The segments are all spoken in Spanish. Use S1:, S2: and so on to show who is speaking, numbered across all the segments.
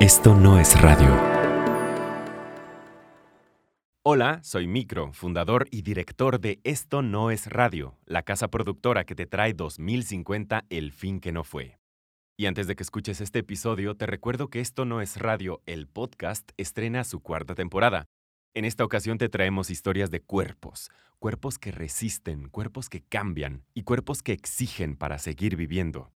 S1: Esto no es radio. Hola, soy Micro, fundador y director de Esto no es radio, la casa productora que te trae 2050 El fin que no fue. Y antes de que escuches este episodio, te recuerdo que Esto no es radio, el podcast, estrena su cuarta temporada. En esta ocasión te traemos historias de cuerpos, cuerpos que resisten, cuerpos que cambian y cuerpos que exigen para seguir viviendo.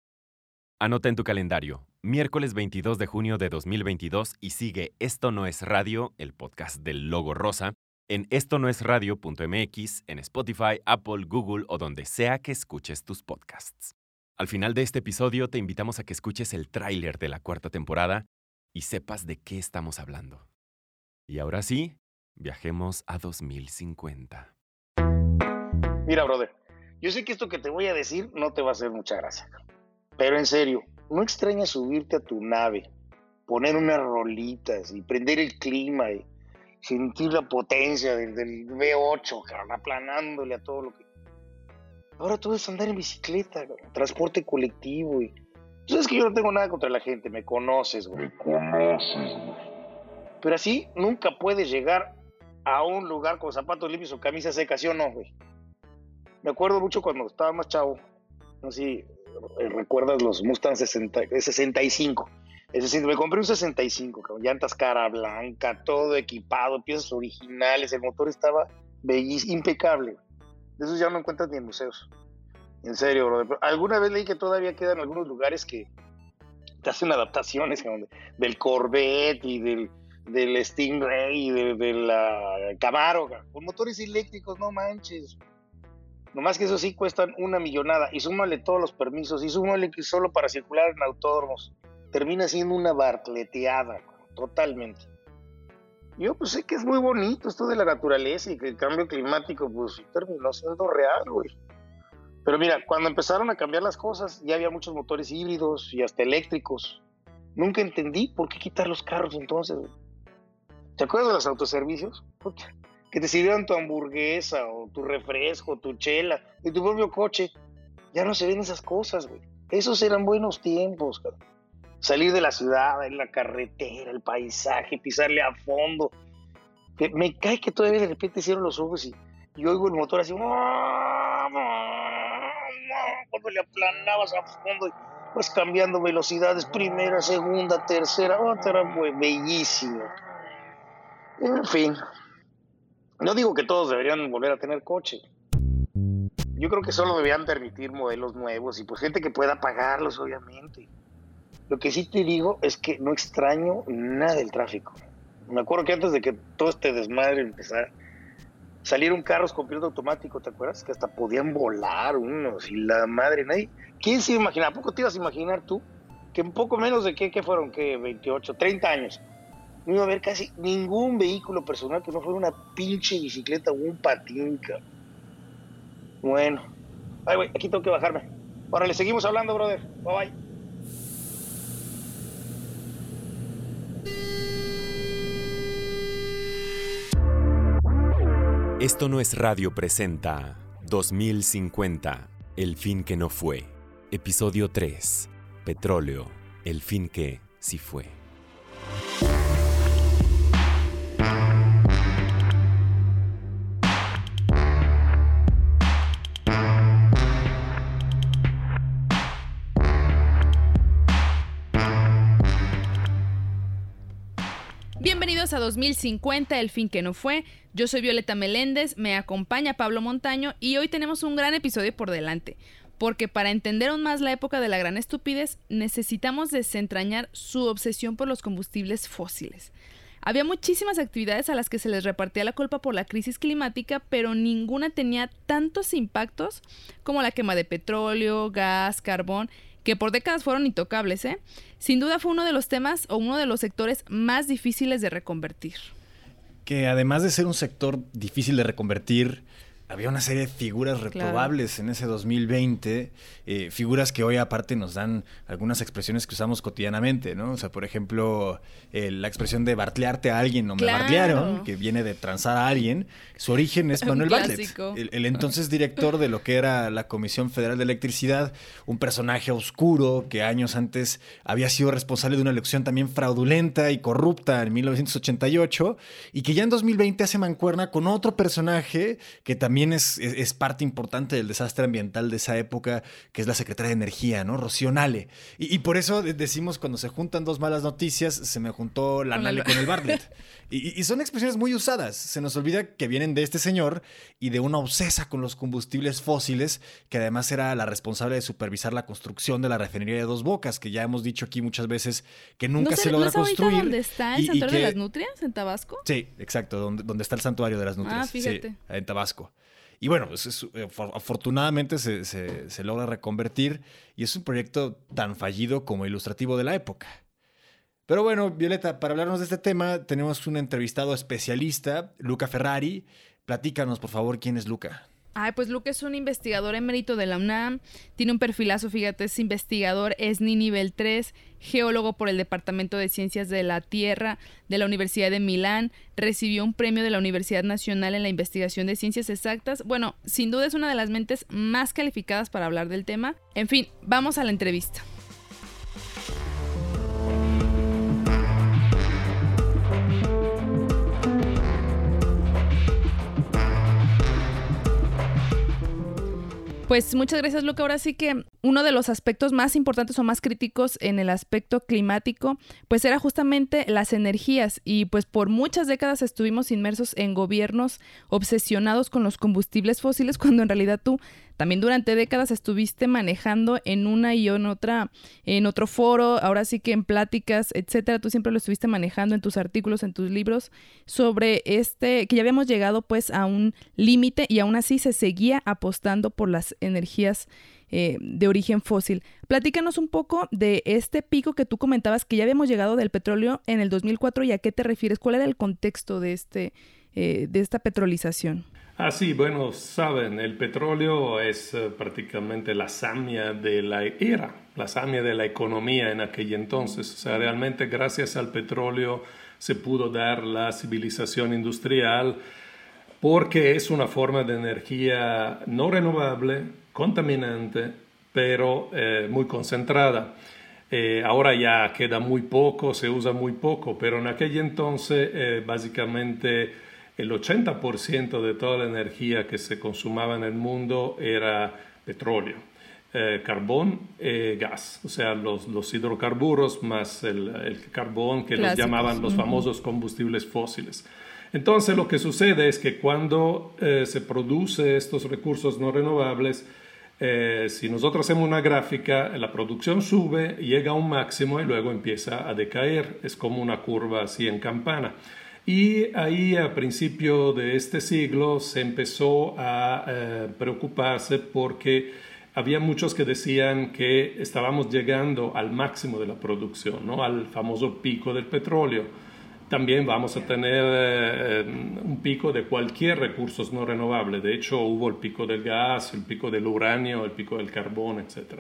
S1: Anota en tu calendario, miércoles 22 de junio de 2022 y sigue Esto no es radio, el podcast del logo rosa, en esto no es radio.mx, en Spotify, Apple, Google o donde sea que escuches tus podcasts. Al final de este episodio te invitamos a que escuches el tráiler de la cuarta temporada y sepas de qué estamos hablando. Y ahora sí, viajemos a 2050.
S2: Mira, brother, yo sé que esto que te voy a decir no te va a hacer mucha gracia. Pero en serio, no extraña subirte a tu nave, poner unas rolitas y prender el clima y sentir la potencia del, V8, aplanándole a todo lo que. Ahora todo es andar en bicicleta, transporte colectivo y. Tú sabes que yo no tengo nada contra la gente, me conoces, güey. Me conoces, güey. Pero así nunca puedes llegar a un lugar con zapatos limpios o camisa seca, ¿sí o no, güey? Me acuerdo mucho cuando estaba más chavo, no sé eh, recuerdas los Mustang 60, 65. Es me compré un 65, con llantas cara blanca, todo equipado, piezas originales, el motor estaba bellísimo, impecable. De esos ya no encuentras ni en museos. En serio, bro. Alguna vez leí que todavía quedan algunos lugares que te hacen adaptaciones del Corvette y del, del Stingray y del, Camaro, con motores eléctricos, no manches. Nomás que eso sí cuestan una millonada. Y súmale todos los permisos. Y súmale que solo para circular en autódromos. Termina siendo una barcleteada. Totalmente. Yo pues sé que es muy bonito esto de la naturaleza y que el cambio climático pues terminó siendo real, güey. Pero mira, cuando empezaron a cambiar las cosas, ya había muchos motores híbridos y hasta eléctricos. Nunca entendí por qué quitar los carros entonces, güey. ¿Te acuerdas de los autoservicios? Que te sirvieron tu hamburguesa o tu refresco, tu chela y tu propio coche. Ya no se ven esas cosas, güey. Esos eran buenos tiempos, cabrón. Salir de la ciudad, en la carretera, el paisaje, pisarle a fondo. Me cae que todavía de repente hicieron los ojos y, y oigo el motor así. Cuando le aplanabas a fondo vas cambiando velocidades, primera, segunda, tercera, otra, oh, bellísimo. En fin, no digo que todos deberían volver a tener coche. Yo creo que solo deberían permitir modelos nuevos y pues gente que pueda pagarlos, obviamente. Lo que sí te digo es que no extraño nada del tráfico. Me acuerdo que antes de que todo este desmadre empezara, salieron carros con piloto automático, ¿te acuerdas? Que hasta podían volar unos y la madre, nadie. ¿Quién se imagina? ¿A poco te ibas a imaginar tú que un poco menos de qué, fueron, que 28, 30 años, no iba a haber casi ningún vehículo personal que no fuera una pinche bicicleta o un patín, Bueno. Ay, güey, aquí tengo que bajarme. Ahora le seguimos hablando, brother. Bye bye.
S1: Esto no es radio presenta 2050, el fin que no fue. Episodio 3, Petróleo, el fin que sí fue.
S3: A 2050, el fin que no fue. Yo soy Violeta Meléndez, me acompaña Pablo Montaño y hoy tenemos un gran episodio por delante. Porque para entender aún más la época de la gran estupidez, necesitamos desentrañar su obsesión por los combustibles fósiles. Había muchísimas actividades a las que se les repartía la culpa por la crisis climática, pero ninguna tenía tantos impactos como la quema de petróleo, gas, carbón que por décadas fueron intocables, ¿eh? Sin duda fue uno de los temas o uno de los sectores más difíciles de reconvertir.
S4: Que además de ser un sector difícil de reconvertir, había una serie de figuras reprobables en ese 2020, eh, figuras que hoy aparte nos dan algunas expresiones que usamos cotidianamente, ¿no? O sea, por ejemplo, la expresión de bartlearte a alguien o me bartlearon, que viene de transar a alguien, su origen es Manuel Bartlett, el, entonces director de lo que era la Comisión Federal de Electricidad, un personaje oscuro que años antes había sido responsable de una elección también fraudulenta y corrupta en 1988 y que ya en 2020 hace mancuerna con otro personaje que también es, parte importante del desastre ambiental de esa época, que es la secretaria de Energía, ¿no? Rocío Nale. Y, por eso decimos cuando se juntan dos malas noticias, se me juntó la Nale con el Bartlett. Y, son expresiones muy usadas. Se nos olvida que vienen de este señor y de una obsesa con los combustibles fósiles, que además era la responsable de supervisar la construcción de la refinería de Dos Bocas, que ya hemos dicho aquí muchas veces que nunca se, logra construir.
S3: ¿Dónde está el santuario de las nutrias? ¿En Tabasco?
S4: Sí, exacto, donde, donde está el santuario de las nutrias. Ah, fíjate. en Tabasco. Y bueno, eh, afortunadamente se, logra reconvertir y es un proyecto tan fallido como ilustrativo de la época. Pero bueno, Violeta, para hablarnos de este tema tenemos un entrevistado especialista, Luca Ferrari. Platícanos, por favor, quién es Luca.
S3: Ay, pues Luke es un investigador emérito de la UNAM, tiene un perfilazo, fíjate, es investigador, es ni nivel 3, geólogo por el Departamento de Ciencias de la Tierra de la Universidad de Milán, recibió un premio de la Universidad Nacional en la investigación de ciencias exactas. Bueno, sin duda es una de las mentes más calificadas para hablar del tema. En fin, vamos a la entrevista. Pues muchas gracias, Luca. Ahora sí que uno de los aspectos más importantes o más críticos en el aspecto climático, pues era justamente las energías y pues por muchas décadas estuvimos inmersos en gobiernos obsesionados con los combustibles fósiles cuando en realidad tú también durante décadas estuviste manejando en una y en otra, en otro foro, ahora sí que en pláticas, etcétera. Tú siempre lo estuviste manejando en tus artículos, en tus libros, sobre este, que ya habíamos llegado pues a un límite y aún así se seguía apostando por las energías eh, de origen fósil. Platícanos un poco de este pico que tú comentabas que ya habíamos llegado del petróleo en el 2004 y a qué te refieres, cuál era el contexto de, este, eh, de esta petrolización.
S5: Ah, sí, bueno, saben, el petróleo es eh, prácticamente la samia de la era, la samia de la economía en aquel entonces. O sea, realmente gracias al petróleo se pudo dar la civilización industrial porque es una forma de energía no renovable, contaminante, pero eh, muy concentrada. Ahora ya queda muy poco, se usa muy poco, pero en aquel entonces básicamente el 80% de toda la energía que se consumaba en el mundo era petróleo, eh, carbón y gas, o sea, los, hidrocarburos más el, carbón que los llamaban los famosos combustibles fósiles. Entonces lo que sucede es que cuando eh, se produce estos recursos no renovables, eh, si nosotros hacemos una gráfica, la producción sube, llega a un máximo y luego empieza a decaer. Es como una curva así en campana. Y ahí a principio de este siglo se empezó a eh, preocuparse porque había muchos que decían que estábamos llegando al máximo de la producción, ¿no? al famoso pico del petróleo. También vamos a tener eh, un pico de cualquier recurso no renovable. De hecho, hubo el pico del gas, el pico del uranio, el pico del carbón, etc.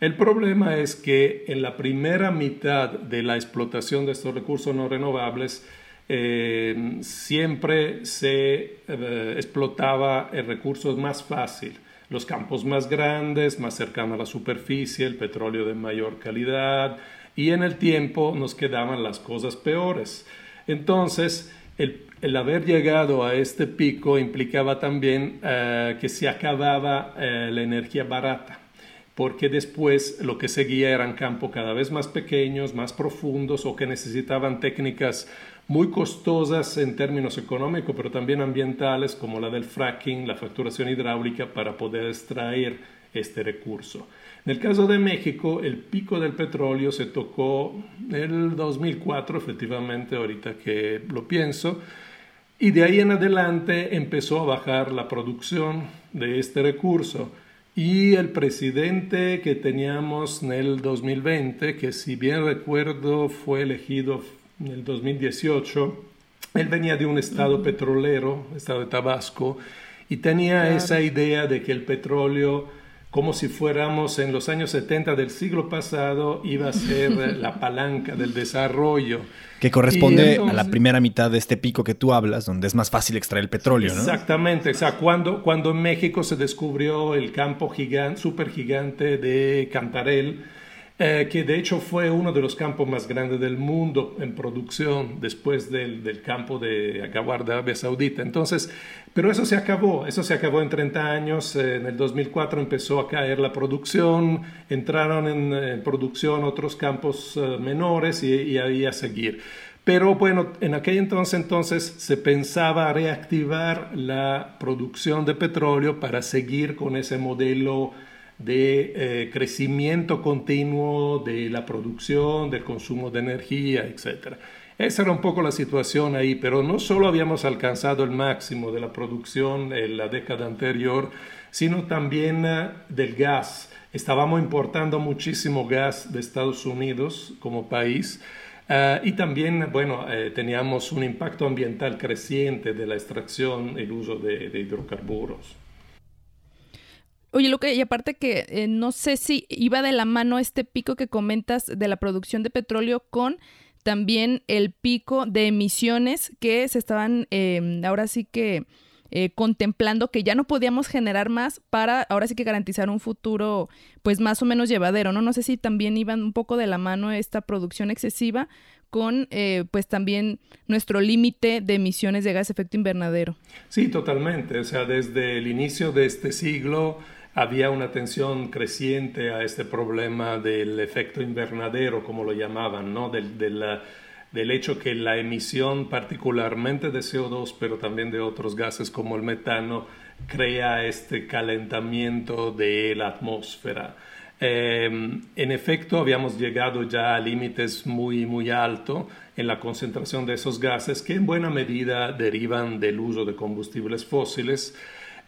S5: El problema es que en la primera mitad de la explotación de estos recursos no renovables, eh, siempre se eh, explotaba el recurso más fácil, los campos más grandes, más cercanos a la superficie, el petróleo de mayor calidad, y en el tiempo nos quedaban las cosas peores. Entonces, el, haber llegado a este pico implicaba también eh, que se acababa la energía barata porque después lo que seguía eran campos cada vez más pequeños, más profundos o que necesitaban técnicas muy costosas en términos económicos, pero también ambientales, como la del fracking, la facturación hidráulica, para poder extraer este recurso. En el caso de México, el pico del petróleo se tocó en el 2004, efectivamente, ahorita que lo pienso, y de ahí en adelante empezó a bajar la producción de este recurso. Y el presidente que teníamos en el 2020, que si bien recuerdo fue elegido en el 2018, él venía de un estado petrolero, estado de Tabasco, y tenía esa idea de que el petróleo como si fuéramos en los años 70 del siglo pasado, iba a ser la palanca del desarrollo.
S4: Que corresponde a la primera mitad de este pico que tú hablas, donde es más fácil extraer el petróleo, ¿no?
S5: Exactamente, o sea, cuando, cuando en México se descubrió el campo gigante, super gigante de Cantarell, eh, que de hecho fue uno de los campos más grandes del mundo en producción después del, del campo de Aguar de Arabia Saudita. Entonces, pero eso se acabó, eso se acabó en 30 años, eh, en el 2004 empezó a caer la producción, entraron en, producción otros campos uh, menores y, y ahí a seguir. Pero bueno, en aquel entonces, entonces se pensaba reactivar la producción de petróleo para seguir con ese modelo de eh, crecimiento continuo de la producción, del consumo de energía, etc. Esa era un poco la situación ahí, pero no solo habíamos alcanzado el máximo de la producción en la década anterior, sino también eh, del gas. Estábamos importando muchísimo gas de Estados Unidos como país. Uh, y también, bueno, teníamos un impacto ambiental creciente de la extracción y el uso de, de hidrocarburos.
S3: Oye, que, y aparte que eh, no sé si iba de la mano este pico que comentas de la producción de petróleo con también el pico de emisiones que se estaban em, ahora sí que eh, contemplando que ya no podíamos generar más para ahora sí que garantizar un futuro pues más o menos llevadero, ¿no? No sé si también iban un poco de la mano esta producción excesiva con eh, pues también nuestro límite de emisiones de gas efecto invernadero.
S5: Sí, totalmente. O sea, desde el inicio de este siglo había una atención creciente a este problema del efecto invernadero, como lo llamaban, ¿no? del, del, hecho que la emisión particularmente de CO2, pero también de otros gases como el metano, crea este calentamiento de la atmósfera. Em, en efecto, habíamos llegado ya a límites muy, muy altos en la concentración de esos gases que en buena medida derivan del uso de combustibles fósiles.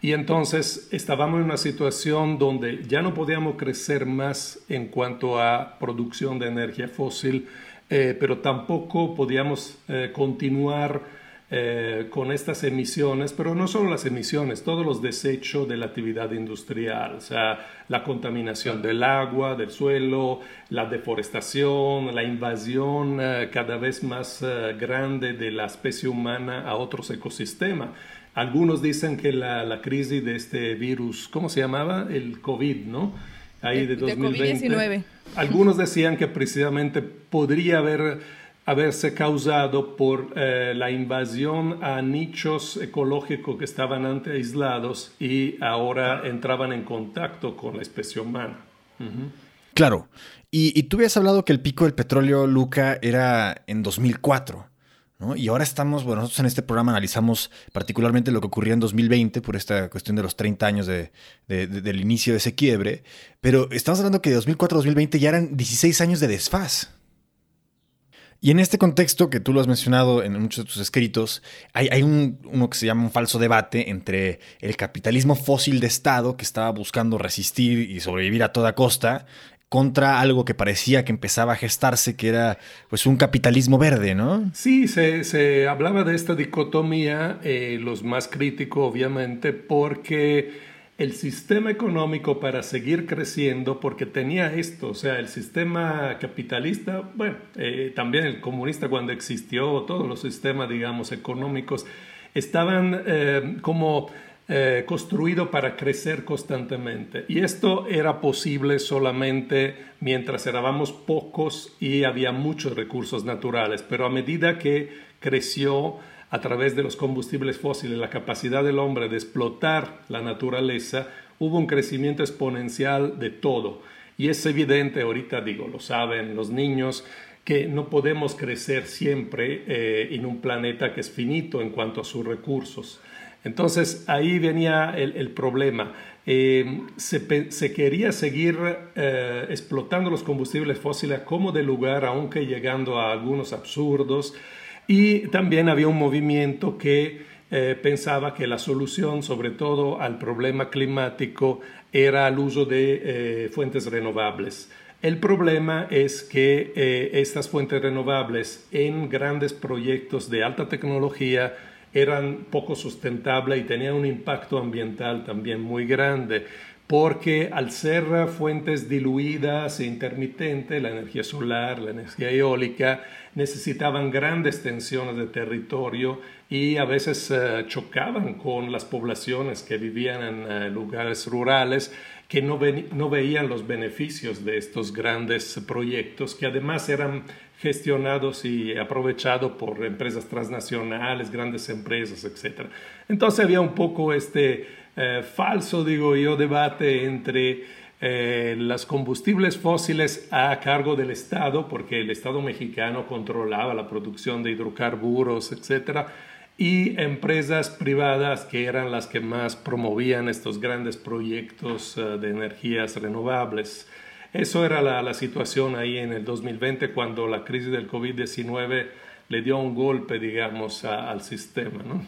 S5: Y entonces estábamos en una situación donde ya no podíamos crecer más en cuanto a producción de energía fósil, eh, pero tampoco podíamos eh, continuar eh, con estas emisiones, pero no solo las emisiones, todos los desechos de la actividad industrial, o sea, la contaminación del agua, del suelo, la deforestación, la invasión cada vez más grande de la especie humana a otros ecosistemas. Algunos dicen que la, la, crisis de este virus, ¿cómo se llamaba? El COVID, ¿no?
S3: Ahí de, 2020. COVID-19.
S5: Algunos decían que precisamente podría haber, haberse causado por eh, la invasión a nichos ecológicos que estaban antes aislados y ahora entraban en contacto con la especie humana.
S4: Claro. Y, y, tú habías hablado que el pico del petróleo, Luca, era en 2004. Y ahora estamos, bueno, nosotros en este programa analizamos particularmente lo que ocurría en 2020 por esta cuestión de los 30 años del inicio de ese quiebre, pero estamos hablando que de 2004 a 2020 ya eran 16 años de desfaz. Y en este contexto, que tú lo has mencionado en muchos de tus escritos, hay, hay un, uno que se llama un falso debate entre el capitalismo fósil de Estado, que estaba buscando resistir y sobrevivir a toda costa, contra algo que parecía que empezaba a gestarse, que era pues un capitalismo verde, ¿no?
S5: Sí, se, hablaba de esta dicotomía, eh, los más críticos obviamente, porque el sistema económico para seguir creciendo, porque tenía esto, o sea, el sistema capitalista, bueno, eh, también el comunista cuando existió, todos los sistemas, digamos, económicos, estaban eh, como eh, construido para crecer constantemente. Y esto era posible solamente mientras éramos pocos y había muchos recursos naturales, pero a medida que creció a través de los combustibles fósiles la capacidad del hombre de explotar la naturaleza, hubo un crecimiento exponencial de todo. Y es evidente, ahorita digo, lo saben los niños, que no podemos crecer siempre eh, en un planeta que es finito en cuanto a sus recursos. Entonces ahí venía el, problema. Eh, se, quería seguir eh, explotando los combustibles fósiles como de lugar, aunque llegando a algunos absurdos. Y también había un movimiento que eh, pensaba que la solución, sobre todo al problema climático, era el uso de fuentes renovables. El problema es que estas fuentes renovables en grandes proyectos de alta tecnología eran poco sustentables y tenían un impacto ambiental también muy grande porque al ser fuentes diluidas e intermitentes, la energía solar, la energía eólica, necesitaban grandes tensiones de territorio y a veces eh, chocaban con las poblaciones que vivían en eh, lugares rurales que no, no veían los beneficios de estos grandes proyectos, que además eran gestionados y aprovechados por empresas transnacionales, grandes empresas, etc. Entonces había un poco este eh, falso, digo yo, debate entre eh, los combustibles fósiles a cargo del Estado, porque el Estado mexicano controlaba la producción de hidrocarburos, etc., y empresas privadas que eran las que más promovían estos grandes proyectos eh, de energías renovables. Eso era la, situación ahí en el 2020 cuando la crisis del COVID-19 le dio un golpe, digamos, al sistema. ¿no?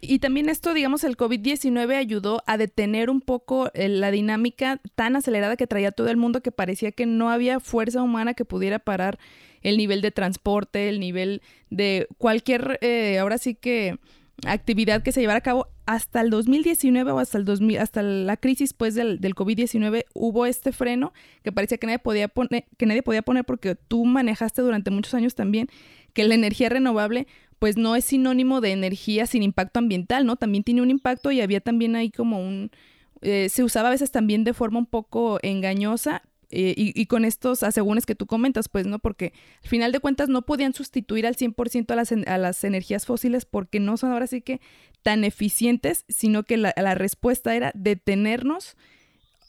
S3: Y también esto, digamos, el COVID-19 ayudó a detener un poco eh, la dinámica tan acelerada que traía todo el mundo que parecía que no había fuerza humana que pudiera parar el nivel de transporte, el nivel de cualquier, eh, ahora sí que actividad que se llevara a cabo hasta el 2019 o hasta el 2000, hasta la crisis pues del, del COVID-19 hubo este freno que parecía que nadie podía poner que nadie podía poner porque tú manejaste durante muchos años también que la energía renovable pues no es sinónimo de energía sin impacto ambiental, ¿no? También tiene un impacto y había también ahí como un... Eh, se usaba a veces también de forma un poco engañosa eh, y, con estos asegúnes que tú comentas, pues, ¿no? Porque al final de cuentas no podían sustituir al 100% a las, a las energías fósiles porque no son ahora sí que tan eficientes, sino que la, la respuesta era detenernos,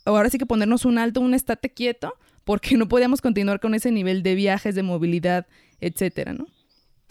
S3: ahora sí que ponernos un alto, un estate quieto, porque no podíamos continuar con ese nivel de viajes, de movilidad, etcétera, ¿no?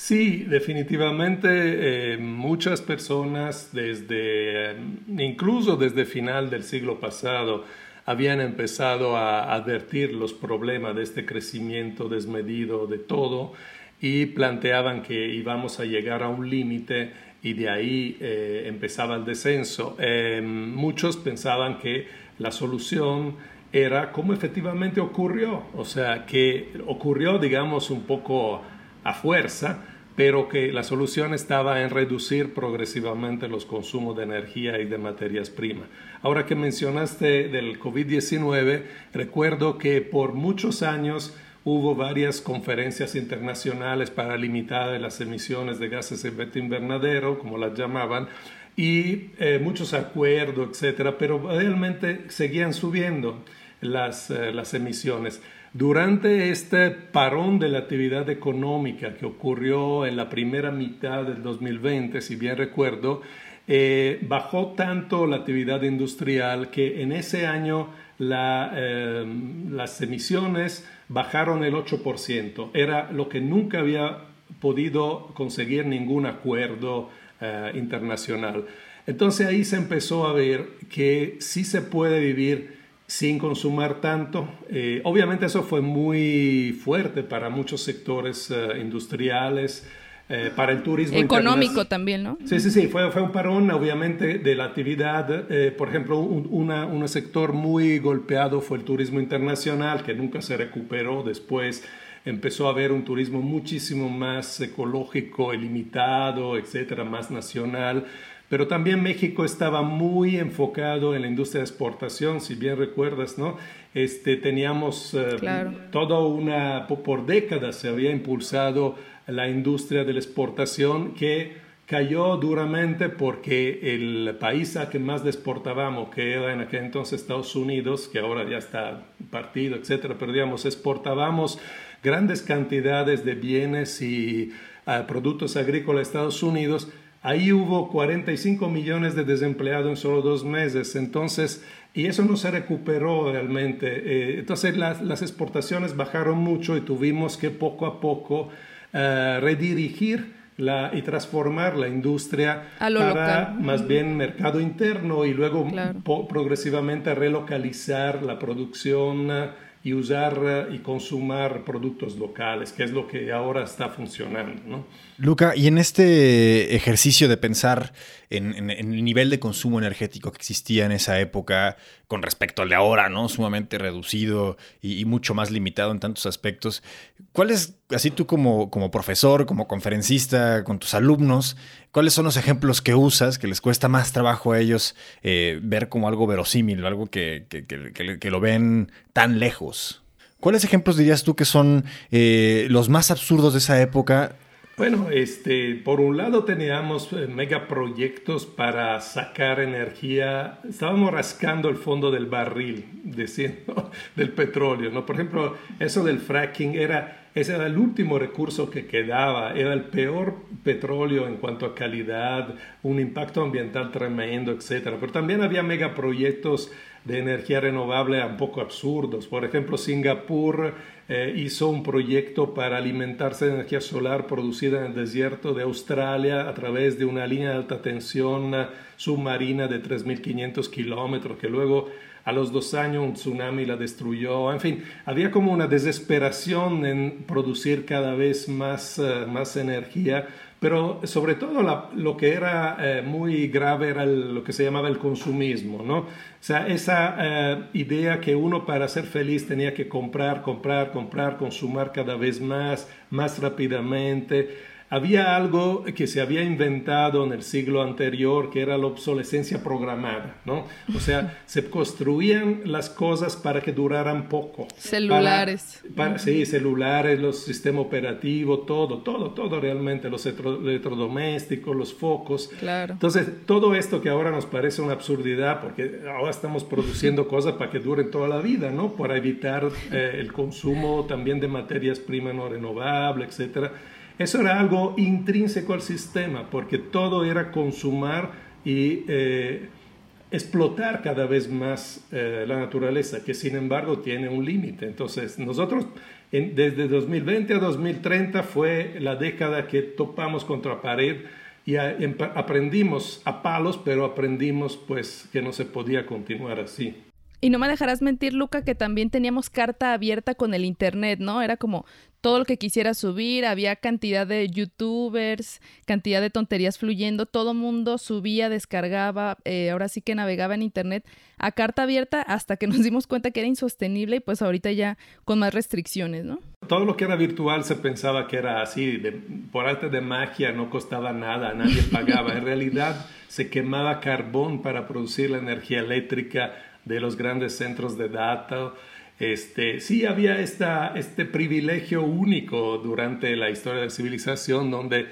S5: Sí, definitivamente eh, muchas personas desde, incluso desde final del siglo pasado, habían empezado a advertir los problemas de este crecimiento desmedido de todo y planteaban que íbamos a llegar a un límite y de ahí eh, empezaba el descenso. Eh, muchos pensaban que la solución era como efectivamente ocurrió, o sea, que ocurrió, digamos, un poco a fuerza, pero que la solución estaba en reducir progresivamente los consumos de energía y de materias primas. Ahora que mencionaste del COVID-19, recuerdo que por muchos años hubo varias conferencias internacionales para limitar las emisiones de gases de efecto invernadero, como las llamaban, y eh, muchos acuerdos, etcétera, pero realmente seguían subiendo las, eh, las emisiones. Durante este parón de la actividad económica que ocurrió en la primera mitad del 2020, si bien recuerdo, eh, bajó tanto la actividad industrial que en ese año eh, las emisiones bajaron el 8%. Era lo que nunca había podido conseguir ningún acuerdo eh, internacional. Entonces ahí se empezó a ver que sí se puede vivir sin consumir tanto. Eh, obviamente eso fue muy fuerte para muchos sectores eh, industriales, eh, para el turismo.
S3: Económico también, ¿no?
S5: Sí, sí, sí, fue, fue un parón obviamente de la actividad. por ejemplo, un, un sector muy golpeado fue el turismo internacional, que nunca se recuperó después. Empezó a haber un turismo muchísimo más ecológico, ilimitado, etcétera, más nacional pero también México estaba muy enfocado en la industria de exportación, si bien recuerdas, ¿no? Este, teníamos eh, toda una, por décadas se había impulsado la industria de la exportación que cayó duramente porque el país a que más exportábamos, que era en aquel entonces Estados Unidos, que ahora ya está partido, etcétera, pero digamos, exportábamos grandes cantidades de bienes y ah, productos agrícolas a Estados Unidos, Ahí hubo 45 millones de desempleados en solo dos meses, entonces, y eso no se recuperó realmente. Eh, entonces las, exportaciones bajaron mucho y tuvimos que poco a poco eh, redirigir la, y transformar la industria para más bien mercado interno y luego progresivamente relocalizar la producción y usar y consumir productos locales, que es lo que ahora está funcionando. ¿no?
S4: Luca, y en este ejercicio de pensar en, el nivel de consumo energético que existía en esa época con respecto al de ahora, ¿no? Sumamente reducido y, mucho más limitado en tantos aspectos. ¿Cuáles así tú como, como profesor, como conferencista, con tus alumnos, ¿cuáles son los ejemplos que usas que les cuesta más trabajo a ellos eh, ver como algo verosímil, algo que, que, lo ven tan lejos? ¿Cuáles ejemplos dirías tú que son eh, los más absurdos de esa época
S5: bueno, este, por un lado teníamos eh, megaproyectos para sacar energía. Estábamos rascando el fondo del barril, diciendo, del petróleo, ¿no? Por ejemplo, eso del fracking era, ese era el último recurso que quedaba, era el peor petróleo en cuanto a calidad, un impacto ambiental tremendo, etcétera. Pero también había megaproyectos de energía renovable un poco absurdos. Por ejemplo, Singapur eh, hizo un proyecto para alimentarse de energía solar producida en el desierto de Australia a través de una línea de alta tensión submarina de 3.500 kilómetros que luego a los dos años un tsunami la destruyó. En fin, había como una desesperación en producir cada vez más, eh, más energía pero sobre todo lo que era eh, muy grave era lo que se llamaba el consumismo, ¿no? O sea, esa eh, idea que uno para ser feliz tenía que comprar, comprar, comprar, consumir cada vez más, más rápidamente había algo que se había inventado en el siglo anterior que era la obsolescencia programada, ¿no? O sea, se construían las cosas para que duraran poco.
S3: Celulares.
S5: sí, celulares, los sistemas operativos, todo, todo, todo realmente, los electrodomésticos, los focos.
S3: Claro.
S5: Entonces, todo esto que ahora nos parece una absurdidad, porque ahora estamos produciendo cosas para que duren toda la vida, ¿no? Para evitar eh, el consumo también de materias primas no renovables, etcétera eso era algo intrínseco al sistema, porque todo era consumar y eh, explotar cada vez más eh, la naturaleza, que sin embargo tiene un límite. Entonces, nosotros desde 2020 a 2030 fue la década que topamos contra pared y aprendimos a palos, pero aprendimos pues que no se podía continuar así.
S3: Y no me dejarás mentir, Luca, que también teníamos carta abierta con el Internet, ¿no? Era como todo lo que quisiera subir, había cantidad de youtubers, cantidad de tonterías fluyendo, todo mundo subía, descargaba, eh, ahora sí que navegaba en Internet a carta abierta hasta que nos dimos cuenta que era insostenible y pues ahorita ya con más restricciones, ¿no?
S5: Todo lo que era virtual se pensaba que era así, de, por arte de magia, no costaba nada, nadie pagaba. En realidad se quemaba carbón para producir la energía eléctrica de los grandes centros de data. Este, sí había esta, este privilegio único durante la historia de la civilización donde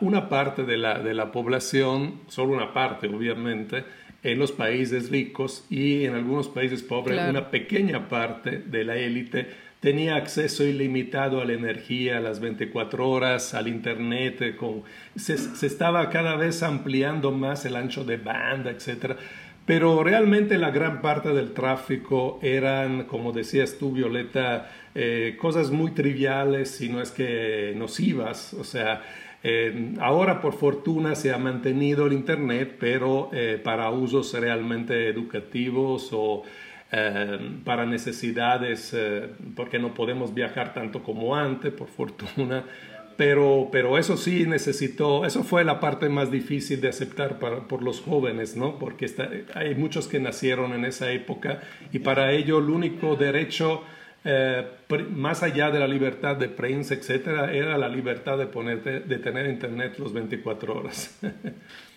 S5: una parte de la, de la población, solo una parte obviamente, en los países ricos y en algunos países pobres, una pequeña parte de la élite tenía acceso ilimitado a la energía, a las 24 horas, al Internet, con, se, se estaba cada vez ampliando más el ancho de banda, etc. Pero realmente la gran parte del tráfico eran, como decías tú, Violeta, eh, cosas muy triviales, si no es que nocivas. O sea, eh, ahora por fortuna se ha mantenido el Internet, pero eh, para usos realmente educativos o para necesidades, porque no podemos viajar tanto como antes, por fortuna. Pero, pero eso sí necesitó, eso fue la parte más difícil de aceptar para, por los jóvenes, ¿no? Porque está, hay muchos que nacieron en esa época y para ello el único derecho, eh, más allá de la libertad de prensa, etcétera, era la libertad de, ponerte, de tener internet los 24 horas.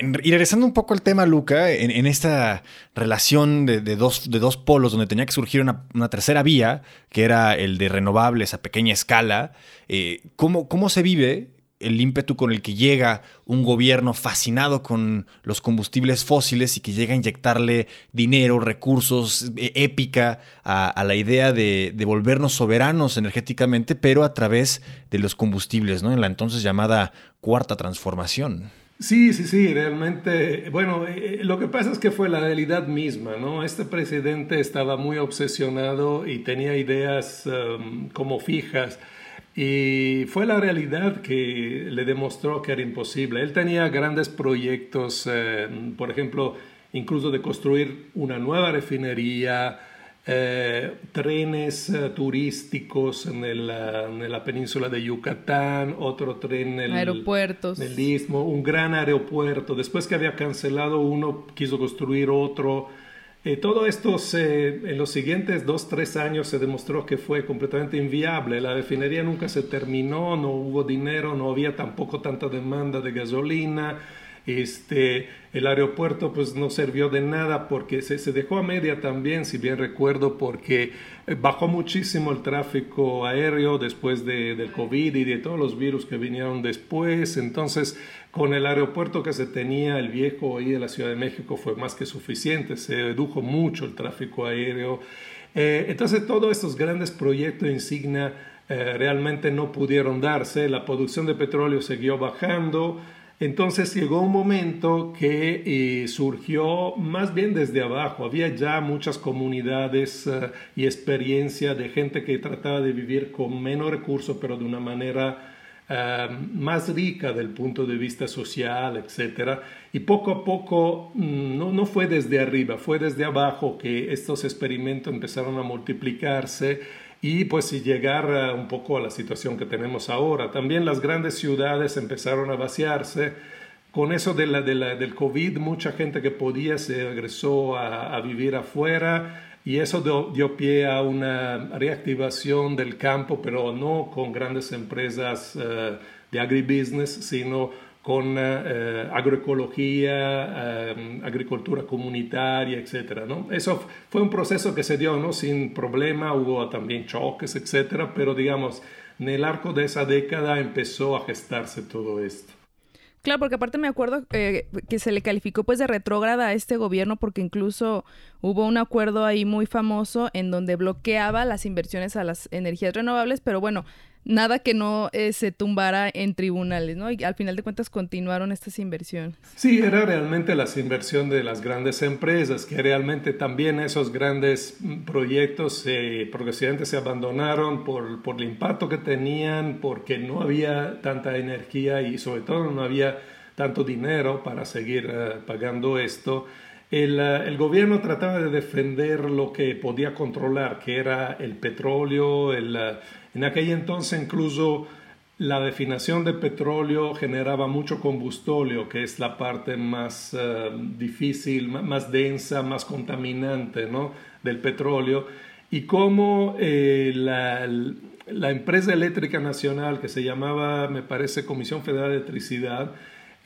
S4: y regresando un poco al tema, Luca, en, esta relación de, dos, de dos polos donde tenía que surgir una, tercera vía, que era el de renovables a pequeña escala, eh, ¿cómo, ¿cómo se vive el ímpetu con el que llega un gobierno fascinado con los combustibles fósiles y que llega a inyectarle dinero, recursos, eh, épica a, la idea de, de, volvernos soberanos energéticamente, pero a través de los combustibles, ¿no? En la entonces llamada cuarta transformación.
S5: Sí, sí, sí, realmente, bueno, eh, eh, lo que pasa es que fue la realidad misma, ¿no? Este presidente estaba muy obsesionado y tenía ideas um, como fijas y fue la realidad que le demostró que era imposible. Él tenía grandes proyectos, eh, por ejemplo, incluso de construir una nueva refinería, eh, trenes eh, turísticos en, en, la península de Yucatán, otro tren en el,
S3: Aeropuertos.
S5: el Istmo, un gran aeropuerto. Después que había cancelado uno, quiso construir otro. Eh, todo esto en los siguientes dos, tres años se demostró que fue completamente inviable. La refinería nunca se terminó, no hubo dinero, no había tampoco tanta demanda de gasolina. Este, el aeropuerto pues no sirvió de nada porque se, dejó a media también, si bien recuerdo, porque eh, bajó muchísimo el tráfico aéreo después de, del COVID y de todos los virus que vinieron después. Entonces, con el aeropuerto que se tenía, el viejo ahí de la Ciudad de México fue más que suficiente, se redujo mucho el tráfico aéreo. Eh, entonces, todos estos grandes proyectos insignia eh, realmente no pudieron darse, la producción de petróleo siguió bajando. Entonces llegó un momento que eh, surgió más bien desde abajo. Había ya muchas comunidades eh, y experiencia de gente que trataba de vivir con menos recursos, pero de una manera eh, más rica del punto de vista social, etc. Y poco a poco, mm, no, no fue desde arriba, fue desde abajo que estos experimentos empezaron a multiplicarse y pues llegar un poco a la situación que tenemos ahora. También las grandes ciudades empezaron a vaciarse. Con eso de la, del COVID, mucha gente que podía se regresó a, vivir afuera y eso dio, pie a una reactivación del campo, pero no con grandes empresas eh, de agribusiness, sino con eh, agroecología, agricultura comunitaria, etc. ¿no? Eso fue un proceso que se dio ¿no? sin problema, hubo también choques, etc. Pero digamos, en el arco de esa década empezó a gestarse todo esto.
S3: Claro, porque aparte me acuerdo eh, que se le calificó pues de retrógrada a este gobierno porque incluso hubo un acuerdo ahí muy famoso en donde bloqueaba las inversiones a las energías renovables, pero bueno, nada que no eh, se tumbara en tribunales, ¿no? Y al final de cuentas continuaron estas inversiones.
S5: Sí, era realmente las inversiones de las grandes empresas, que realmente también esos grandes mm, proyectos eh, progresivamente se abandonaron por, por el impacto que tenían, porque no había tanta energía y sobre todo no había tanto dinero para seguir eh, pagando esto. El, el, gobierno trataba de defender lo que podía controlar, que era el petróleo, el, en aquel entonces incluso la definición de petróleo generaba mucho combustóleo, que es la parte más eh, difícil, más densa, más contaminante ¿no? del petróleo. Y como eh, la, empresa eléctrica nacional, que se llamaba, me parece, Comisión Federal de Electricidad,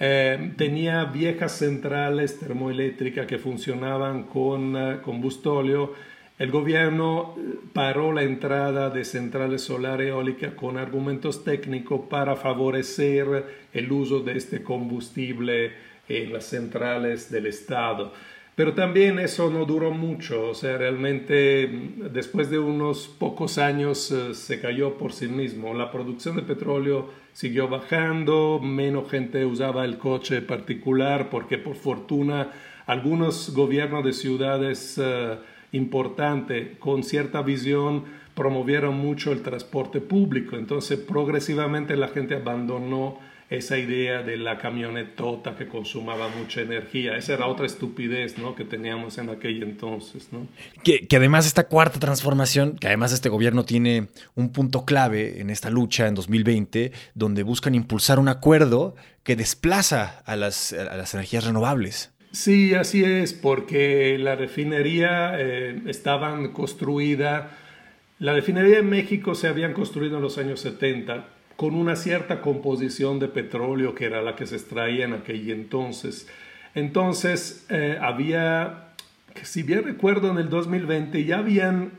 S5: eh, tenía viejas centrales termoeléctricas que funcionaban con combustóleo, el gobierno eh, paró la entrada de centrales solares eólicas con argumentos técnicos para favorecer el uso de este combustible en las centrales del Estado. Pero también eso no duró mucho, o sea, realmente mm, después de unos pocos años eh, se cayó por sí mismo. La producción de petróleo siguió bajando, menos gente usaba el coche particular porque por fortuna algunos gobiernos de ciudades eh, importante, con cierta visión, promovieron mucho el transporte público. Entonces, progresivamente la gente abandonó esa idea de la camionetota que consumaba mucha energía. Esa era otra estupidez ¿no? que teníamos en aquel entonces. ¿no?
S4: Que, que, además esta cuarta transformación, que además este gobierno tiene un punto clave en esta lucha en 2020, donde buscan impulsar un acuerdo que desplaza a las, a las energías renovables.
S5: Sí, así es, porque la refinería eh, estaban construida, la refinería en México se habían construido en los años 70 con una cierta composición de petróleo que era la que se extraía en aquel entonces. Entonces eh, había, si bien recuerdo, en el 2020 ya habían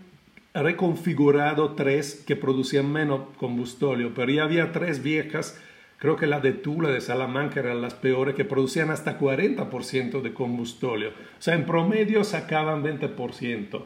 S5: reconfigurado tres que producían menos combustóleo, pero ya había tres viejas Creo que la de Tula, de Salamanca, eran las peores, que producían hasta 40% de combustóleo. O sea, en promedio sacaban 20%.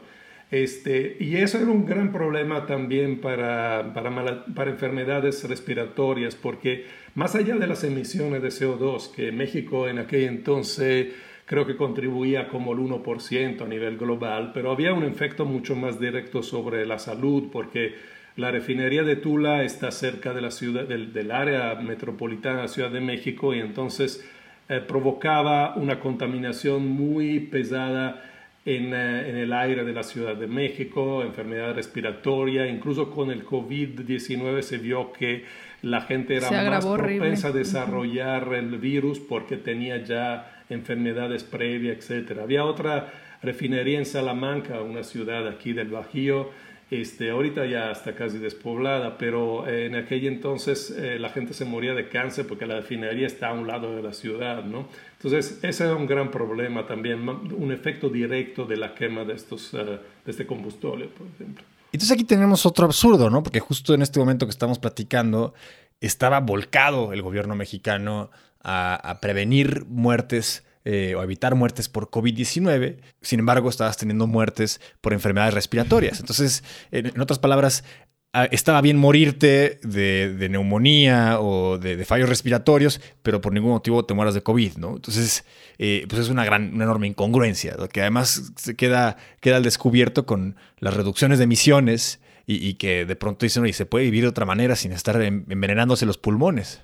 S5: Este, y eso era un gran problema también para, para, para, enfermedades respiratorias, porque más allá de las emisiones de CO2, que México en aquel entonces creo que contribuía como el 1% a nivel global, pero había un efecto mucho más directo sobre la salud, porque la refinería de Tula está cerca de la ciudad, del, área metropolitana de la Ciudad de México y entonces eh, provocaba una contaminación muy pesada en, eh, en, el aire de la Ciudad de México, enfermedad respiratoria, incluso con el COVID-19 se vio que la gente era más propensa a desarrollar el virus porque tenía ya enfermedades previas, etc. Había otra refinería en Salamanca, una ciudad aquí del Bajío, este, ahorita ya está casi despoblada, pero eh, en aquel entonces eh, la gente se moría de cáncer porque la refinería está a un lado de la ciudad, ¿no? Entonces, ese era un gran problema también, un efecto directo de la quema de, estos, eh, de este combustible, por ejemplo.
S4: Entonces aquí tenemos otro absurdo, ¿no? Porque justo en este momento que estamos platicando, estaba volcado el gobierno mexicano a, a prevenir muertes eh, o evitar muertes por COVID-19. Sin embargo, estabas teniendo muertes por enfermedades respiratorias. Entonces, en, otras palabras, ah, estaba bien morirte de, neumonía o de, fallos respiratorios, pero por ningún motivo te mueras de COVID, ¿no? Entonces, eh, pues es una gran, una enorme incongruencia, que además se queda, queda al descubierto con las reducciones de emisiones y, que de pronto dicen, oye, se puede vivir de otra manera sin estar envenenándose los pulmones.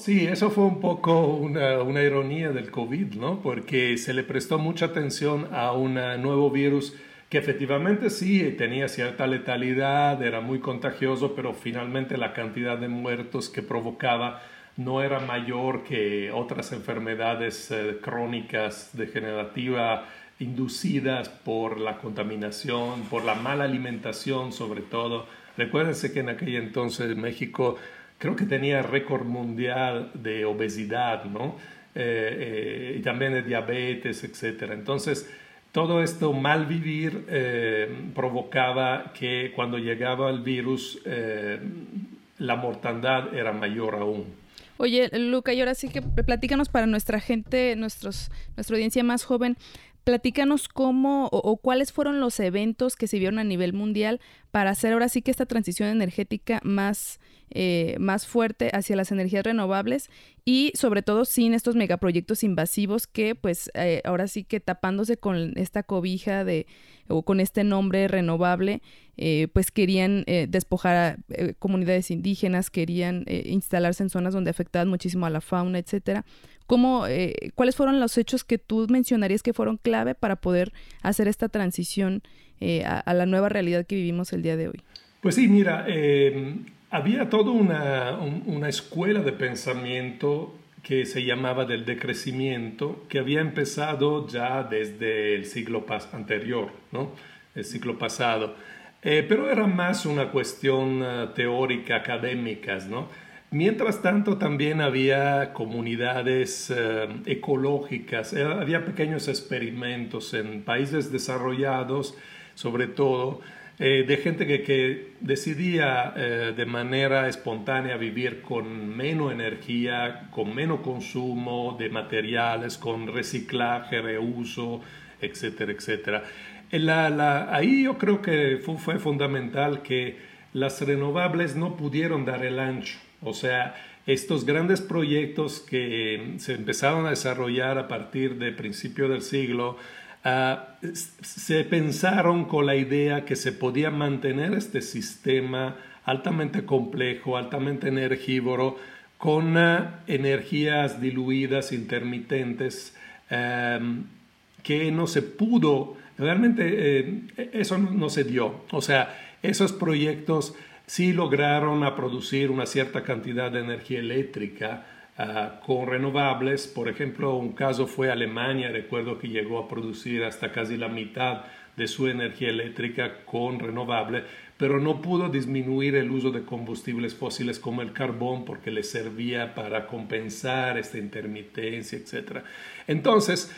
S5: Sí, eso fue un poco una, una, ironía del COVID, ¿no? Porque se le prestó mucha atención a un nuevo virus que efectivamente sí tenía cierta letalidad, era muy contagioso, pero finalmente la cantidad de muertos que provocaba no era mayor que otras enfermedades eh, crónicas degenerativas inducidas por la contaminación, por la mala alimentación sobre todo. Recuérdense que en aquel entonces México creo que tenía récord mundial de obesidad, ¿no? Eh, eh, y también de diabetes, etc. Entonces, todo esto mal vivir eh, provocaba que cuando llegaba el virus, la mortandad era mayor aún.
S3: Oye, Luca, y ahora sí que platícanos para nuestra gente, nuestros, nuestra audiencia más joven, platícanos cómo o, cuáles fueron los eventos que se vieron a nivel mundial para hacer ahora sí que esta transición energética más, eh, más fuerte hacia las energías renovables y sobre todo sin estos megaproyectos invasivos que pues eh, ahora sí que tapándose con esta cobija de o con este nombre renovable eh, pues querían despojar a comunidades indígenas, querían instalarse en zonas donde afectaban muchísimo a la fauna, etcétera. ¿Cómo, ¿Cuáles fueron los hechos que tú mencionarías que fueron clave para poder hacer esta transición a, a, la nueva realidad que vivimos el día de hoy?
S5: Pues sí, mira, había toda una, escuela de pensamiento que se llamaba del decrecimiento, que había empezado ya desde el siglo anterior, ¿no? el siglo pasado, eh, pero era más una cuestión eh, teórica, académica. ¿no? Mientras tanto, también había comunidades eh, ecológicas, había pequeños experimentos en países desarrollados, sobre todo, eh, de gente que, decidía eh, de manera espontánea vivir con menos energía, con menos consumo de materiales, con reciclaje, reuso, etcétera, etcétera. ahí yo creo que fue, fundamental que las renovables no pudieron dar el ancho. O sea, estos grandes proyectos que se empezaron a desarrollar a partir del principio del siglo, Ah, se pensaron con la idea que se podía mantener este sistema altamente complejo, altamente energívoro, con ah, energías diluidas, intermitentes, em, que no se pudo, realmente eh, eso no se dio. O sea, esos proyectos sí lograron a producir una cierta cantidad de energía eléctrica, Ah, con renovables. Por ejemplo, un caso fue Alemania, recuerdo que llegó a producir hasta casi la mitad de su energía eléctrica con renovable, pero no pudo disminuir el uso de combustibles fósiles como el carbón porque le servía para compensar esta intermitencia, etc. Entonces,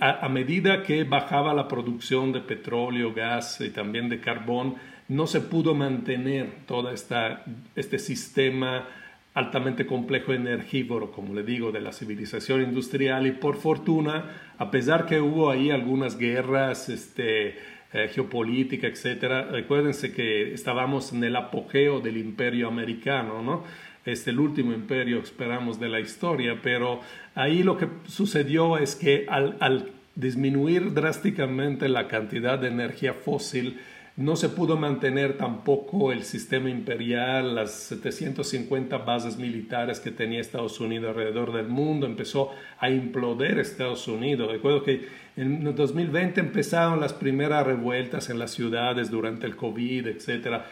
S5: a, medida que bajaba la producción de petróleo, gas y también de carbón, no se pudo mantener todo este sistema altamente complejo energívoro, como le digo, de la civilización industrial y por fortuna, a pesar que hubo ahí algunas guerras este, eh, geopolíticas, etcétera, recuérdense que estábamos en el apogeo del imperio americano, ¿no? Es el último imperio, esperamos, de la historia, pero ahí lo que sucedió es que al, al disminuir drásticamente la cantidad de energía fósil, no se pudo mantener tampoco el sistema imperial, las 750 bases militares que tenía Estados Unidos alrededor del mundo. Empezó a imploder Estados Unidos. Recuerdo que en 2020 empezaron las primeras revueltas en las ciudades durante el COVID, etc.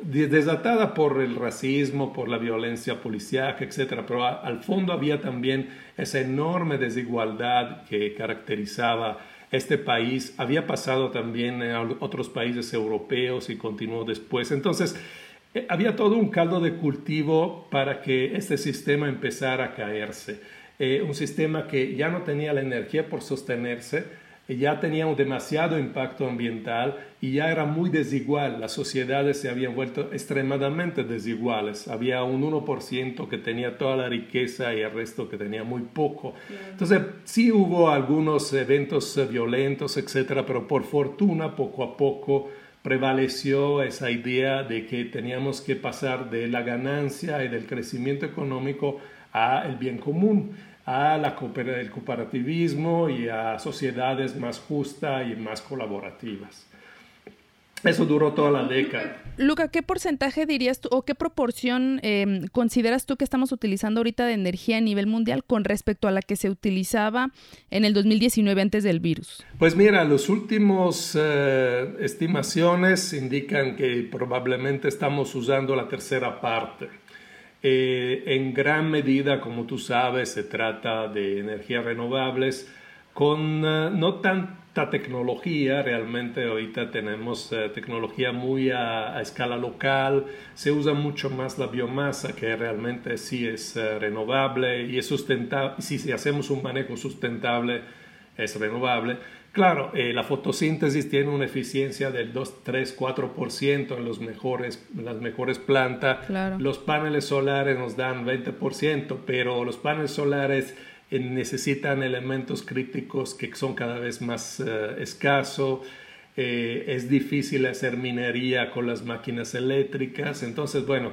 S5: Desatada por el racismo, por la violencia policial, etc. Pero al fondo había también esa enorme desigualdad que caracterizaba este país, había pasado también en otros países europeos y continuó después. Entonces, eh, había todo un caldo de cultivo para que este sistema empezara a caerse. Eh, un sistema que ya no tenía la energía por sostenerse, ya tenía un demasiado impacto ambiental y ya era muy desigual. Las sociedades se habían vuelto extremadamente desiguales. Había un 1% que tenía toda la riqueza y el resto que tenía muy poco. Entonces, sí hubo algunos eventos violentos, etcétera, pero por fortuna, poco a poco prevaleció esa idea de que teníamos que pasar de la ganancia y del crecimiento económico a el bien común a la, el cooperativismo y a sociedades más justas y más colaborativas. Eso duró toda la década.
S3: Luca, ¿qué porcentaje dirías tú o qué proporción em, consideras tú que estamos utilizando ahorita de energía a nivel mundial con respecto a la que se utilizaba en el 2019 antes del virus?
S5: Pues mira, las últimas eh, estimaciones indican que probablemente estamos usando la tercera parte. Eh, en gran medida, como tú sabes, se trata de energías renovables con eh, no tanta tecnología, realmente ahorita tenemos eh, tecnología muy a, escala local, se usa mucho más la biomasa que realmente sí es renovable y es sustentable, si hacemos un manejo sustentable es renovable Claro, eh, la fotosíntesis tiene una eficiencia del 2, 3, 4% en los mejores, las mejores plantas. Los paneles solares nos dan 20%, pero los paneles solares eh, necesitan elementos críticos que son cada vez más eh, escasos. es difícil hacer minería con las máquinas eléctricas. Entonces, bueno,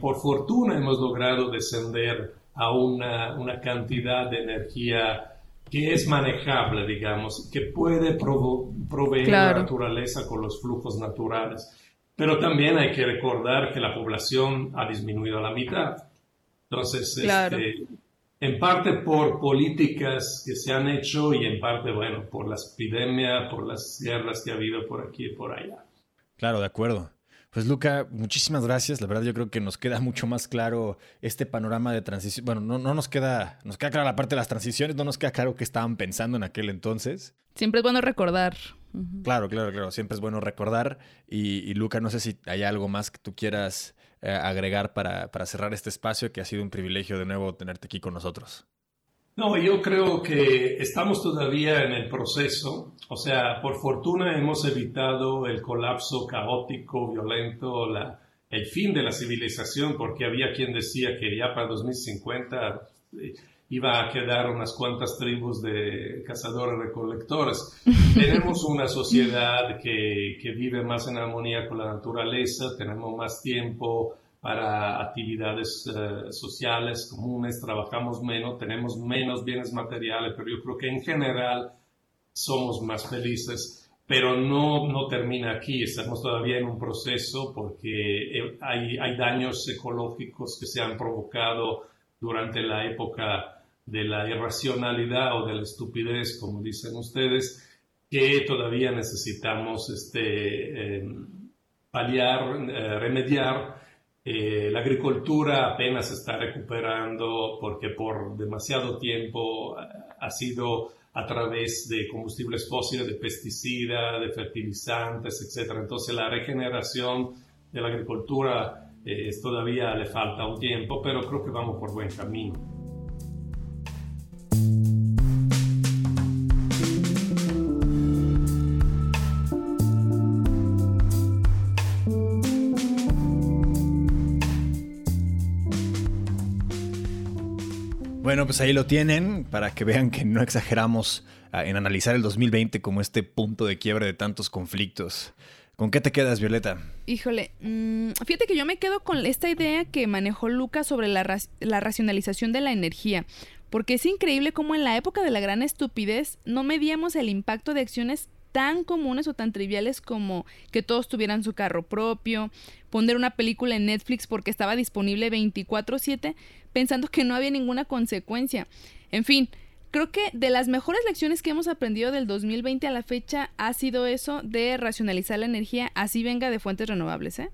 S5: por fortuna hemos logrado descender a una, una cantidad de energía que es manejable, digamos, que puede proveer la naturaleza con los flujos naturales. Pero también hay que recordar que la población ha disminuido a la mitad. Entonces, este, en parte por políticas que se han hecho y en parte, bueno, por la epidemia, por las guerras que ha habido por aquí y por allá.
S4: Claro, de acuerdo. Pues Luca, muchísimas gracias. La verdad yo creo que nos queda mucho más claro este panorama de transición. Bueno, no, no nos queda, nos queda clara la parte de las transiciones, no nos queda claro qué estaban pensando en aquel entonces.
S3: Siempre es bueno recordar.
S4: Claro, claro, claro. Siempre es bueno recordar. Y, Luca, no sé si hay algo más que tú quieras eh, agregar para, para cerrar este espacio, que ha sido un privilegio de nuevo tenerte aquí con nosotros.
S5: No, yo creo que estamos todavía en el proceso. O sea, por fortuna hemos evitado el colapso caótico, violento, el fin de la civilización, porque había quien decía que ya para 2050 eh, iba a quedar unas cuantas tribus de cazadores-recolectores. tenemos una sociedad que, que vive más en armonía con la naturaleza, tenemos más tiempo para actividades eh, sociales comunes, trabajamos menos, tenemos menos bienes materiales, pero yo creo que en general somos más felices. Pero no, no termina aquí, estamos todavía en un proceso porque eh, hay, hay daños ecológicos que se han provocado durante la época de la irracionalidad o de la estupidez, como dicen ustedes, que todavía necesitamos este, eh, paliar, remediar eh, la agricultura apenas está recuperando porque por demasiado tiempo ha sido a través de combustibles fósiles, de pesticidas, de fertilizantes, etc. Entonces la regeneración de la agricultura eh, todavía le falta un tiempo, pero creo que vamos por buen camino.
S4: Bueno, pues ahí lo tienen para que vean que no exageramos ah, en analizar el 2020 como este punto de quiebre de tantos conflictos. ¿Con qué te quedas, Violeta?
S3: Híjole, mm, fíjate que yo me quedo con esta idea que manejó Lucas sobre la, la racionalización de la energía, porque es increíble cómo en la época de la gran estupidez no medíamos el impacto de acciones tan comunes o tan triviales como que todos tuvieran su carro propio, poner una película en Netflix porque estaba disponible 24/7, pensando que no había ninguna consecuencia. En fin, creo que de las mejores lecciones que hemos aprendido del 2020 a la fecha ha sido eso de racionalizar la energía, así venga de fuentes renovables, ¿eh?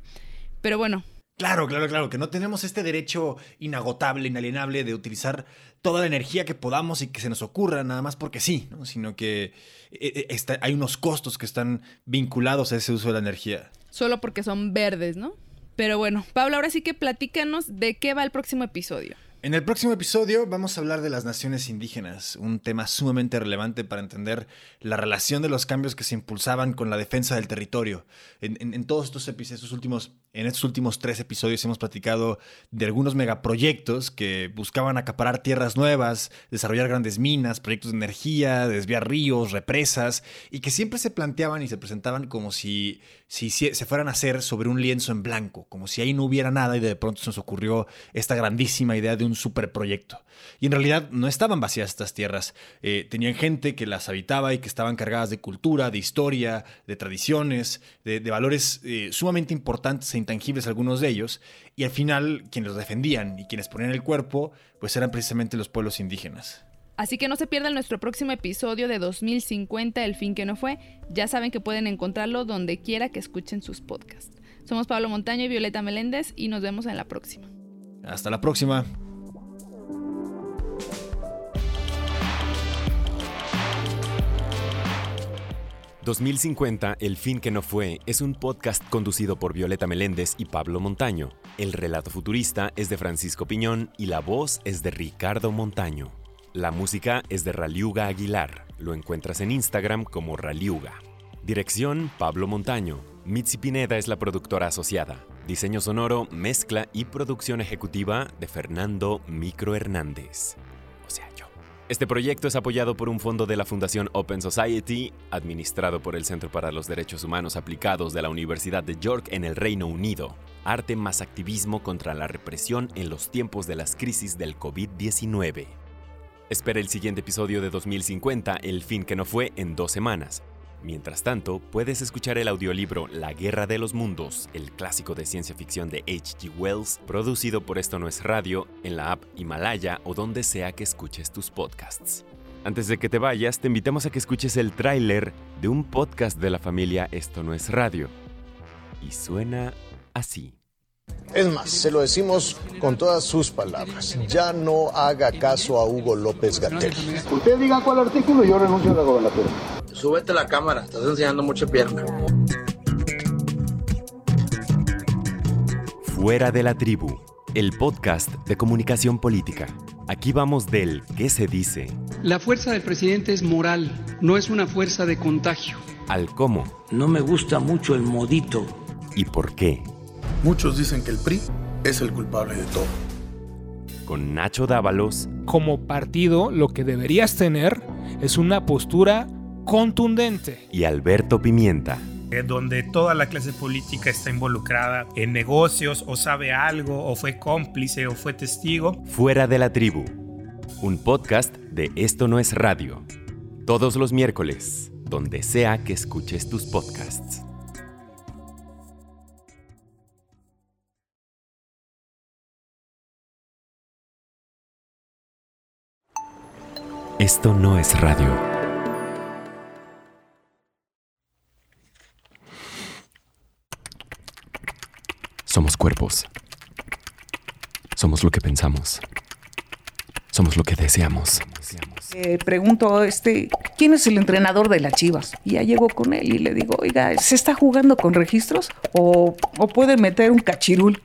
S3: Pero bueno,
S4: Claro, claro, claro, que no tenemos este derecho inagotable, inalienable de utilizar toda la energía que podamos y que se nos ocurra nada más porque sí, ¿no? sino que eh, eh, hay unos costos que están vinculados a ese uso de la energía.
S3: Solo porque son verdes, ¿no? Pero bueno, Pablo, ahora sí que platícanos de qué va el próximo episodio.
S4: En el próximo episodio vamos a hablar de las naciones indígenas, un tema sumamente relevante para entender la relación de los cambios que se impulsaban con la defensa del territorio. En, todos estos episodios, últimos, en estos últimos tres episodios hemos platicado de algunos megaproyectos que buscaban acaparar tierras nuevas, desarrollar grandes minas, proyectos de energía, desviar ríos, represas, y que siempre se planteaban y se presentaban como si, si se fueran a hacer sobre un lienzo en blanco, como si ahí no hubiera nada y de pronto se nos ocurrió esta grandísima idea de un superproyecto. Y en realidad no estaban vacías estas tierras. Eh, tenían gente que las habitaba y que estaban cargadas de cultura, de historia, de tradiciones, de, valores eh, sumamente importantes e intangibles algunos de ellos. Y al final quienes los defendían y quienes ponían el cuerpo, pues eran precisamente los pueblos indígenas.
S3: Así que no se pierdan nuestro próximo episodio de 2050, El fin que no fue. Ya saben que pueden encontrarlo donde quiera que escuchen sus podcasts. Somos Pablo Montaño y Violeta Meléndez y nos vemos en la próxima.
S4: Hasta la próxima.
S1: 2050, El fin que no fue, es un podcast conducido por Violeta Meléndez y Pablo Montaño. El relato futurista es de Francisco Piñón y la voz es de Ricardo Montaño. La música es de Raliuga Aguilar. Lo encuentras en Instagram como Raliuga. Dirección Pablo Montaño. Mitzi Pineda es la productora asociada. Diseño sonoro, mezcla y producción ejecutiva de Fernando Micro Hernández. Este proyecto es apoyado por un fondo de la Fundación Open Society, administrado por el Centro para los Derechos Humanos Aplicados de la Universidad de York en el Reino Unido. Arte más activismo contra la represión en los tiempos de las crisis del COVID-19. Espera el siguiente episodio de 2050, El fin que no fue, en dos semanas. Mientras tanto, puedes escuchar el audiolibro La Guerra de los Mundos, el clásico de ciencia ficción de H.G. Wells, producido por Esto No es Radio, en la app Himalaya o donde sea que escuches tus podcasts. Antes de que te vayas, te invitamos a que escuches el tráiler de un podcast de la familia Esto No es Radio. Y suena así.
S6: Es más, se lo decimos con todas sus palabras. Ya no haga caso a Hugo López Gatel.
S7: Usted diga cuál artículo y yo renuncio a la gobernatura.
S8: Súbete la cámara, estás enseñando mucha pierna.
S1: Fuera de la tribu, el podcast de comunicación política. Aquí vamos del qué se dice.
S9: La fuerza del presidente es moral, no es una fuerza de contagio.
S1: Al cómo.
S10: No me gusta mucho el modito.
S1: ¿Y por qué?
S11: Muchos dicen que el PRI es el culpable de todo.
S1: Con Nacho Dávalos.
S12: Como partido, lo que deberías tener es una postura contundente.
S1: Y Alberto Pimienta.
S13: Donde toda la clase política está involucrada en negocios o sabe algo o fue cómplice o fue testigo.
S1: Fuera de la tribu. Un podcast de Esto no es radio. Todos los miércoles, donde sea que escuches tus podcasts. Esto no es radio. Somos cuerpos. Somos lo que pensamos. Somos lo que deseamos.
S14: Eh, pregunto, este, ¿quién es el entrenador de las Chivas? Y ya llego con él y le digo, oiga, ¿se está jugando con registros o, o puede meter un cachirul?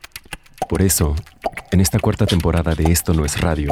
S1: Por eso, en esta cuarta temporada de Esto no es radio,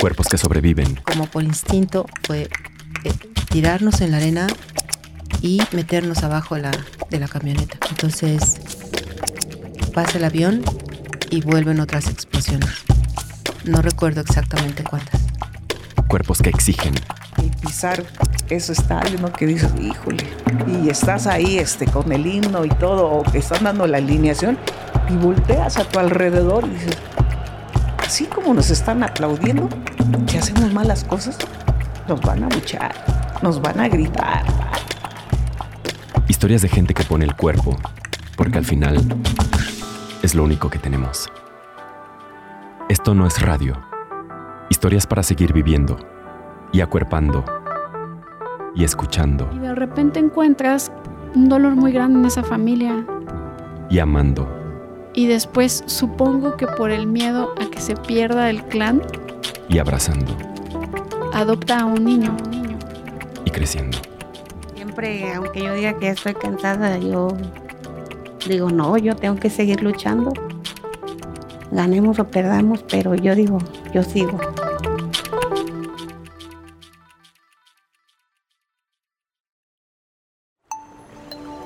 S1: Cuerpos que sobreviven.
S15: Como por instinto fue eh, tirarnos en la arena y meternos abajo de la camioneta. Entonces pasa el avión y vuelven otras explosiones. No recuerdo exactamente cuántas.
S1: Cuerpos que exigen.
S14: Y pisar eso estadio, ¿no? Que dices, híjole, y estás ahí este, con el himno y todo, o que están dando la alineación, y volteas a tu alrededor y dices, así como nos están aplaudiendo, si hacemos malas cosas, nos van a luchar, nos van a gritar.
S1: Historias de gente que pone el cuerpo, porque al final es lo único que tenemos. Esto no es radio. Historias para seguir viviendo y acuerpando y escuchando
S16: Y de repente encuentras un dolor muy grande en esa familia.
S1: y amando
S16: Y después supongo que por el miedo a que se pierda el clan,
S1: y abrazando
S16: adopta a un niño.
S1: y creciendo.
S17: Siempre, aunque yo diga que estoy cansada, yo digo, no, yo tengo que seguir luchando. Ganemos o perdamos, pero yo digo, yo sigo.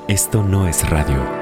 S1: Esto no es radio.